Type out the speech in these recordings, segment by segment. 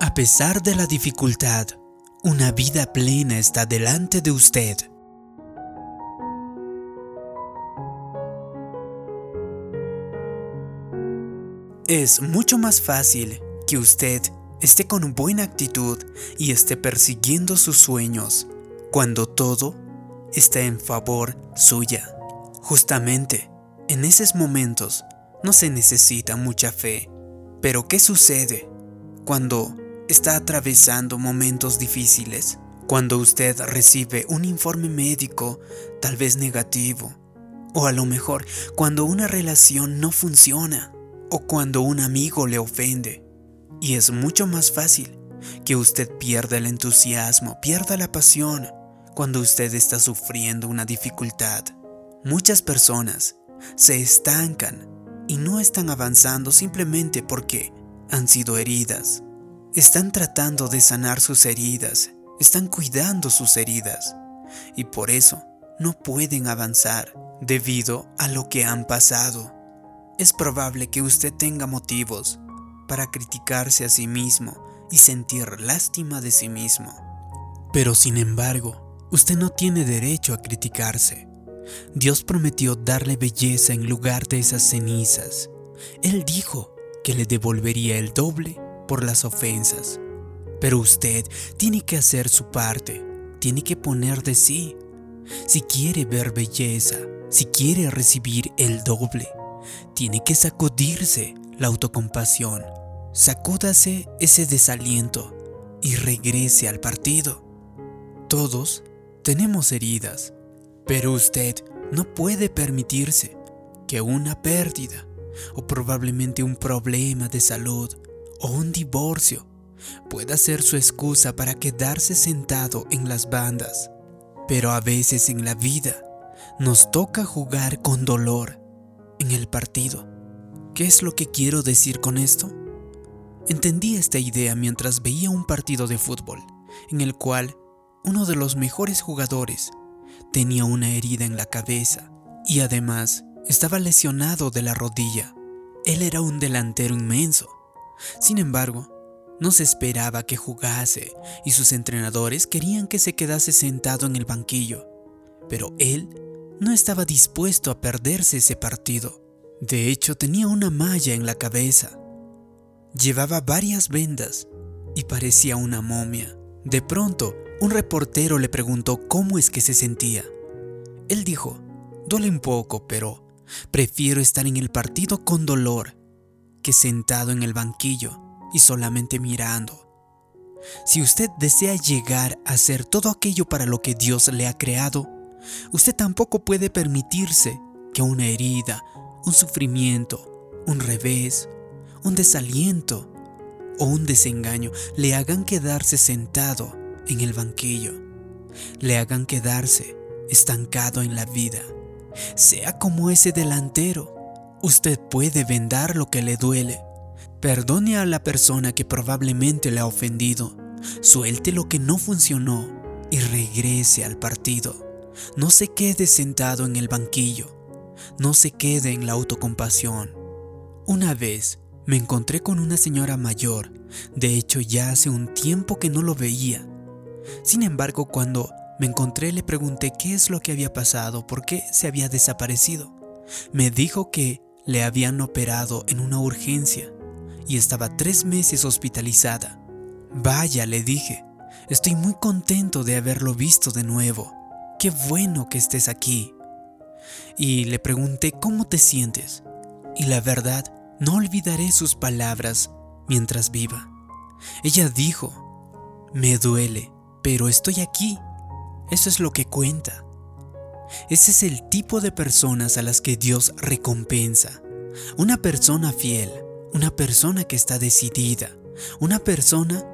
A pesar de la dificultad, una vida plena está delante de usted. Es mucho más fácil que usted esté con buena actitud y esté persiguiendo sus sueños cuando todo está en favor suya. Justamente, en esos momentos no se necesita mucha fe. Pero ¿qué sucede cuando está atravesando momentos difíciles? Cuando usted recibe un informe médico tal vez negativo. O a lo mejor cuando una relación no funciona. O cuando un amigo le ofende. Y es mucho más fácil que usted pierda el entusiasmo, pierda la pasión cuando usted está sufriendo una dificultad. Muchas personas se estancan y no están avanzando simplemente porque han sido heridas. Están tratando de sanar sus heridas, están cuidando sus heridas y por eso no pueden avanzar debido a lo que han pasado. Es probable que usted tenga motivos para criticarse a sí mismo y sentir lástima de sí mismo. Pero sin embargo, usted no tiene derecho a criticarse. Dios prometió darle belleza en lugar de esas cenizas. Él dijo que le devolvería el doble por las ofensas. Pero usted tiene que hacer su parte, tiene que poner de sí. Si quiere ver belleza, si quiere recibir el doble, tiene que sacudirse la autocompasión. Sacúdase ese desaliento y regrese al partido. Todos tenemos heridas pero usted no puede permitirse que una pérdida o probablemente un problema de salud o un divorcio pueda ser su excusa para quedarse sentado en las bandas. Pero a veces en la vida nos toca jugar con dolor en el partido. ¿Qué es lo que quiero decir con esto? Entendí esta idea mientras veía un partido de fútbol en el cual uno de los mejores jugadores tenía una herida en la cabeza y además estaba lesionado de la rodilla. Él era un delantero inmenso. Sin embargo, no se esperaba que jugase y sus entrenadores querían que se quedase sentado en el banquillo. Pero él no estaba dispuesto a perderse ese partido. De hecho, tenía una malla en la cabeza. Llevaba varias vendas y parecía una momia. De pronto, un reportero le preguntó cómo es que se sentía. Él dijo, duele un poco, pero prefiero estar en el partido con dolor sentado en el banquillo y solamente mirando. Si usted desea llegar a hacer todo aquello para lo que Dios le ha creado, usted tampoco puede permitirse que una herida, un sufrimiento, un revés, un desaliento o un desengaño le hagan quedarse sentado en el banquillo, le hagan quedarse estancado en la vida. Sea como ese delantero, usted puede vendar lo que le duele. Perdone a la persona que probablemente le ha ofendido. Suelte lo que no funcionó y regrese al partido. No se quede sentado en el banquillo. No se quede en la autocompasión. Una vez me encontré con una señora mayor. De hecho, ya hace un tiempo que no lo veía. Sin embargo, cuando me encontré le pregunté qué es lo que había pasado, por qué se había desaparecido. Me dijo que le habían operado en una urgencia y estaba tres meses hospitalizada. Vaya, le dije, estoy muy contento de haberlo visto de nuevo. Qué bueno que estés aquí. Y le pregunté cómo te sientes. Y la verdad, no olvidaré sus palabras mientras viva. Ella dijo, me duele, pero estoy aquí. Eso es lo que cuenta. Ese es el tipo de personas a las que Dios recompensa. Una persona fiel, una persona que está decidida, una persona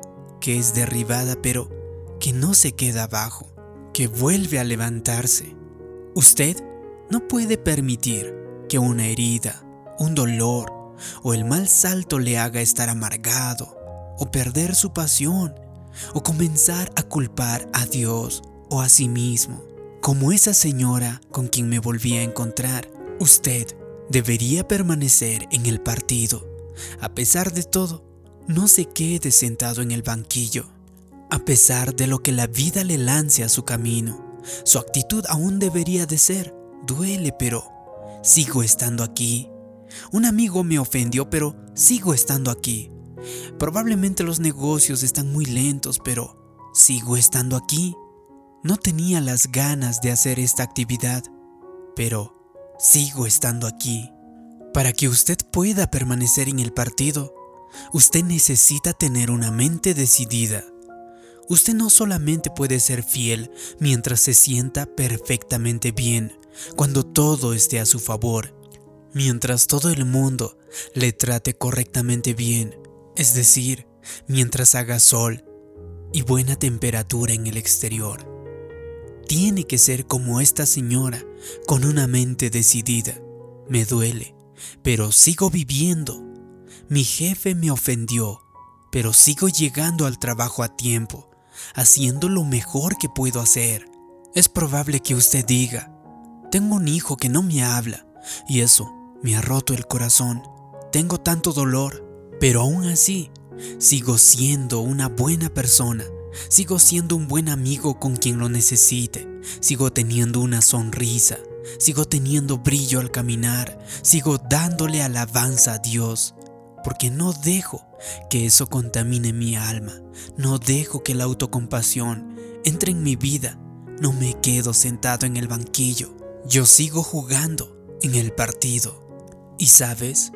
que es derribada pero que no se queda abajo, que vuelve a levantarse. Usted no puede permitir que una herida, un dolor o el mal salto le haga estar amargado o perder su pasión o comenzar a culpar a Dios o a sí mismo. Como esa señora con quien me volví a encontrar, usted debería permanecer en el partido. A pesar de todo, no se quede sentado en el banquillo. A pesar de lo que la vida le lance a su camino, su actitud aún debería de ser, duele, pero sigo estando aquí. Un amigo me ofendió, pero sigo estando aquí. Probablemente los negocios están muy lentos, pero sigo estando aquí. No tenía las ganas de hacer esta actividad, pero sigo estando aquí. Para que usted pueda permanecer en el partido, usted necesita tener una mente decidida. Usted no solamente puede ser fiel mientras se sienta perfectamente bien, cuando todo esté a su favor, mientras todo el mundo le trate correctamente bien, es decir, mientras haga sol y buena temperatura en el exterior. Tiene que ser como esta señora, con una mente decidida. Me duele, pero sigo viviendo. Mi jefe me ofendió, pero sigo llegando al trabajo a tiempo haciendo lo mejor que puedo hacer. Es probable que usted diga, tengo un hijo que no me habla y eso me ha roto el corazón. Tengo tanto dolor, pero aún así sigo siendo una buena persona. Sigo siendo un buen amigo con quien lo necesite. Sigo teniendo una sonrisa. Sigo teniendo brillo al caminar. Sigo dándole alabanza a Dios porque no dejo que eso contamine mi alma, no dejo que la autocompasión entre en mi vida, no me quedo sentado en el banquillo, yo sigo jugando en el partido. Y sabes,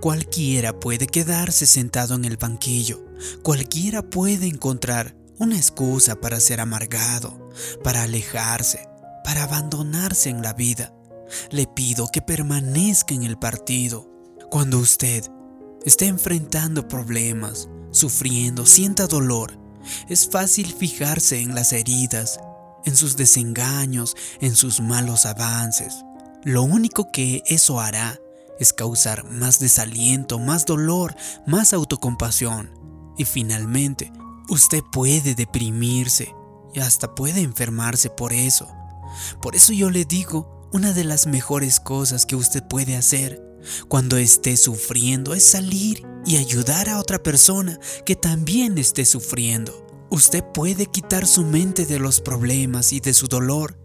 cualquiera puede quedarse sentado en el banquillo, cualquiera puede encontrar una excusa para ser amargado, para alejarse, para abandonarse en la vida. Le pido que permanezca en el partido. Cuando usted está enfrentando problemas, sufriendo, sienta dolor, es fácil fijarse en las heridas, en sus desengaños, en sus malos avances. Lo único que eso hará es causar más desaliento, más dolor, más autocompasión. Y finalmente, usted puede deprimirse y hasta puede enfermarse por eso. Por eso yo le digo, una de las mejores cosas que usted puede hacer cuando esté sufriendo es salir y ayudar a otra persona que también esté sufriendo. Usted puede quitar su mente de los problemas y de su dolor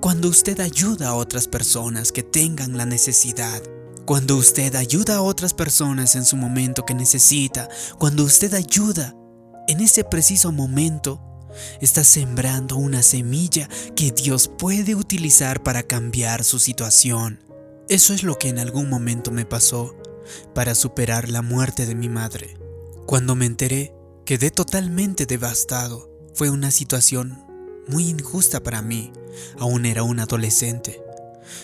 cuando usted ayuda a otras personas que tengan la necesidad. Cuando usted ayuda a otras personas en su momento que necesita, cuando usted ayuda en ese preciso momento, está sembrando una semilla que Dios puede utilizar para cambiar su situación. Eso es lo que en algún momento me pasó para superar la muerte de mi madre. Cuando me enteré, quedé totalmente devastado. Fue una situación muy injusta para mí. Aún era un adolescente.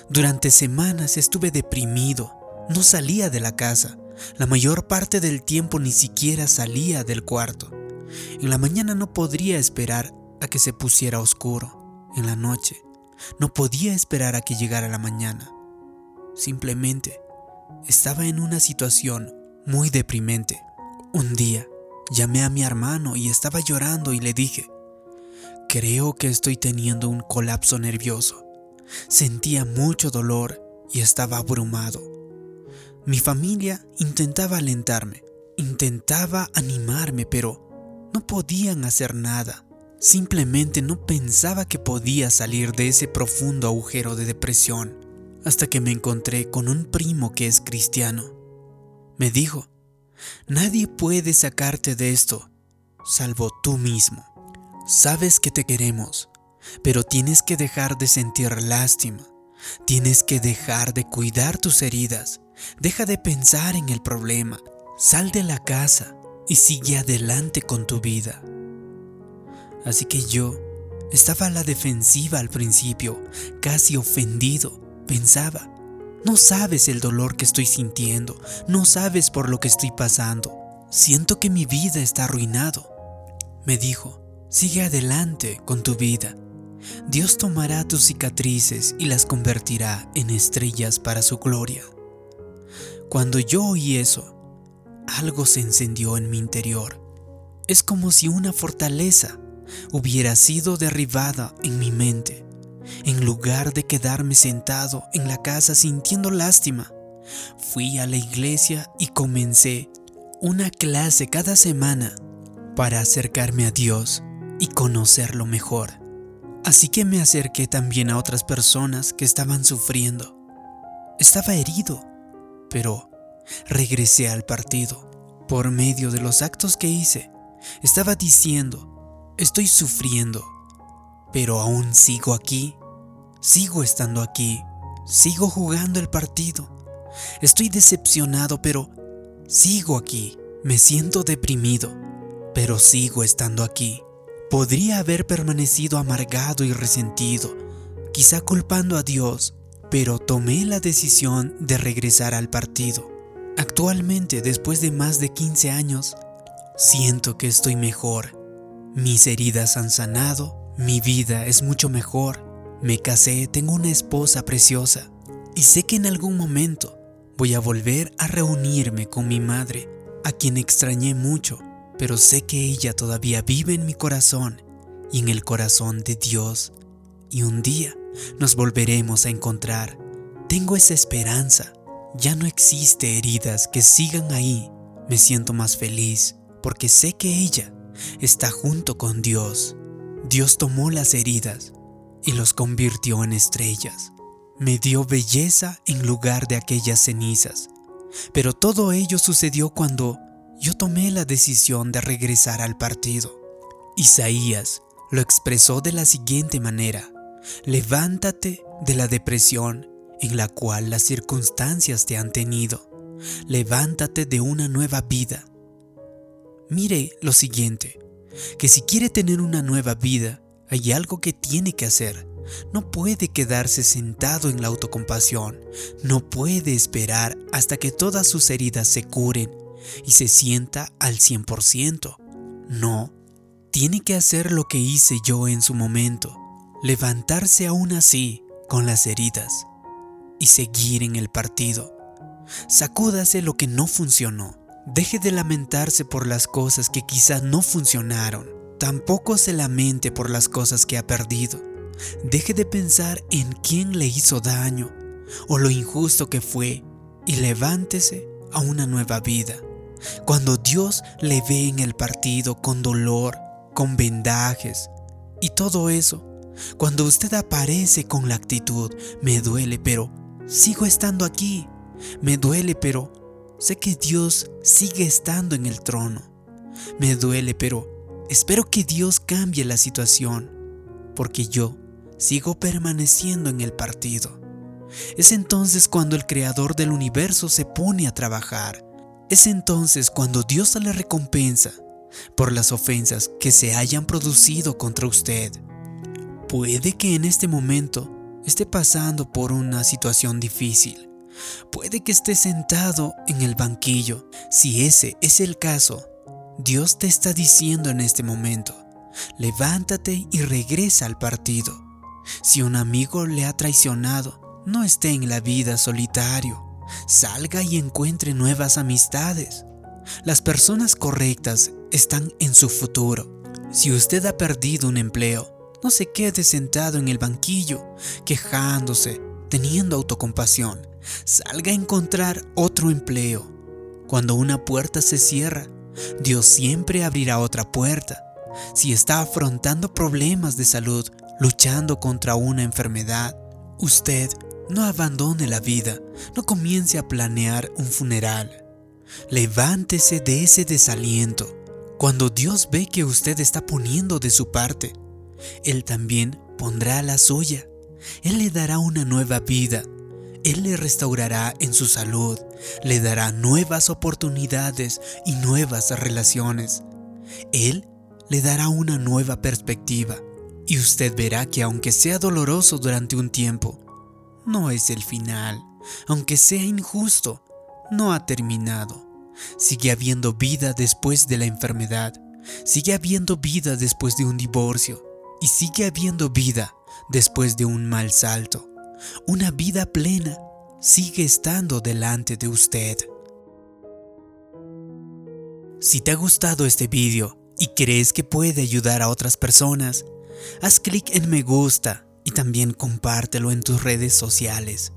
Durante semanas estuve deprimido. No salía de la casa. La mayor parte del tiempo ni siquiera salía del cuarto. En la mañana no podría esperar a que se pusiera oscuro. En la noche no podía esperar a que llegara la mañana. Simplemente estaba en una situación muy deprimente. Un día llamé a mi hermano y estaba llorando y le dije, creo que estoy teniendo un colapso nervioso. Sentía mucho dolor y estaba abrumado. Mi familia intentaba alentarme, intentaba animarme, pero no podían hacer nada. Simplemente no pensaba que podía salir de ese profundo agujero de depresión hasta que me encontré con un primo que es cristiano. Me dijo, nadie puede sacarte de esto, salvo tú mismo. Sabes que te queremos, pero tienes que dejar de sentir lástima, tienes que dejar de cuidar tus heridas, deja de pensar en el problema, sal de la casa y sigue adelante con tu vida. Así que yo estaba a la defensiva al principio, casi ofendido, Pensaba, no sabes el dolor que estoy sintiendo, no sabes por lo que estoy pasando. Siento que mi vida está arruinado. Me dijo, sigue adelante con tu vida. Dios tomará tus cicatrices y las convertirá en estrellas para su gloria. Cuando yo oí eso, algo se encendió en mi interior. Es como si una fortaleza hubiera sido derribada en mi mente. En lugar de quedarme sentado en la casa sintiendo lástima, fui a la iglesia y comencé una clase cada semana para acercarme a Dios y conocerlo mejor. Así que me acerqué también a otras personas que estaban sufriendo. Estaba herido, pero regresé al partido. Por medio de los actos que hice, estaba diciendo, estoy sufriendo, pero aún sigo aquí, sigo estando aquí, sigo jugando el partido. Estoy decepcionado, pero sigo aquí. Me siento deprimido, pero sigo estando aquí. Podría haber permanecido amargado y resentido, quizá culpando a Dios, pero tomé la decisión de regresar al partido. Actualmente, después de más de 15 años, siento que estoy mejor. Mis heridas han sanado, mi vida es mucho mejor. Me casé, tengo una esposa preciosa y sé que en algún momento voy a volver a reunirme con mi madre, a quien extrañé mucho pero sé que ella todavía vive en mi corazón y en el corazón de Dios, y un día nos volveremos a encontrar. Tengo esa esperanza. Ya no existe heridas que sigan ahí. Me siento más feliz porque sé que ella está junto con Dios. Dios tomó las heridas y los convirtió en estrellas. Me dio belleza en lugar de aquellas cenizas. Pero todo ello sucedió cuando yo tomé la decisión de regresar al partido. Isaías lo expresó de la siguiente manera, levántate de la depresión en la cual las circunstancias te han tenido, levántate de una nueva vida. Mire lo siguiente, que si quiere tener una nueva vida, hay algo que tiene que hacer. No puede quedarse sentado en la autocompasión, no puede esperar hasta que todas sus heridas se curen y se sienta al 100%. No, tiene que hacer lo que hice yo en su momento, levantarse aún así con las heridas y seguir en el partido. Sacúdase lo que no funcionó. Deje de lamentarse por las cosas que quizás no funcionaron. Tampoco se lamente por las cosas que ha perdido. Deje de pensar en quién le hizo daño o lo injusto que fue y levántese a una nueva vida. Cuando Dios le ve en el partido con dolor, con vendajes y todo eso, cuando usted aparece con la actitud, me duele, pero sigo estando aquí, me duele, pero sé que Dios sigue estando en el trono, me duele, pero espero que Dios cambie la situación, porque yo sigo permaneciendo en el partido. Es entonces cuando el creador del universo se pone a trabajar es entonces cuando Dios le recompensa por las ofensas que se hayan producido contra usted. Puede que en este momento esté pasando por una situación difícil. Puede que esté sentado en el banquillo. Si ese es el caso, Dios te está diciendo en este momento, levántate y regresa al partido. Si un amigo le ha traicionado, no esté en la vida solitario salga y encuentre nuevas amistades. Las personas correctas están en su futuro. Si usted ha perdido un empleo, no se quede sentado en el banquillo, quejándose, teniendo autocompasión. Salga a encontrar otro empleo. Cuando una puerta se cierra, Dios siempre abrirá otra puerta. Si está afrontando problemas de salud, luchando contra una enfermedad, usted no abandone la vida, no comience a planear un funeral. Levántese de ese desaliento. Cuando Dios ve que usted está poniendo de su parte, Él también pondrá la suya. Él le dará una nueva vida. Él le restaurará en su salud, le dará nuevas oportunidades y nuevas relaciones. Él le dará una nueva perspectiva y usted verá que aunque sea doloroso durante un tiempo, no es el final. Aunque sea injusto, no ha terminado. Sigue habiendo vida después de la enfermedad. Sigue habiendo vida después de un divorcio. Y sigue habiendo vida después de un mal salto. Una vida plena sigue estando delante de usted. Si te ha gustado este vídeo y crees que puede ayudar a otras personas, haz clic en me gusta y también compártelo en tus redes sociales.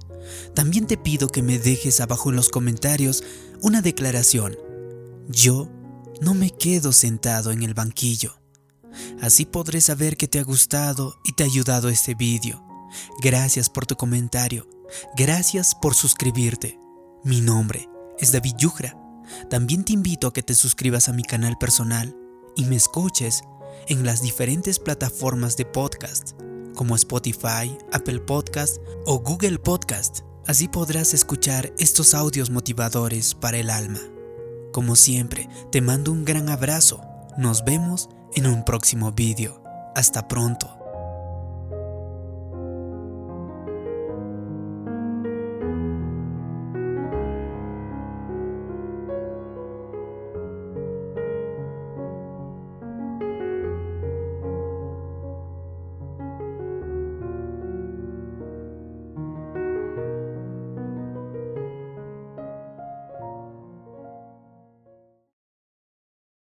También te pido que me dejes abajo en los comentarios una declaración. yo no me quedo sentado en el banquillo. Así podré saber que te ha gustado y te ha ayudado este vídeo. Gracias por tu comentario. Gracias por suscribirte. Mi nombre es David Yugra. También te invito a que te suscribas a mi canal personal y me escuches en las diferentes plataformas de podcast como Spotify, Apple Podcast o Google Podcast. Así podrás escuchar estos audios motivadores para el alma. Como siempre, te mando un gran abrazo. Nos vemos en un próximo vídeo. Hasta pronto.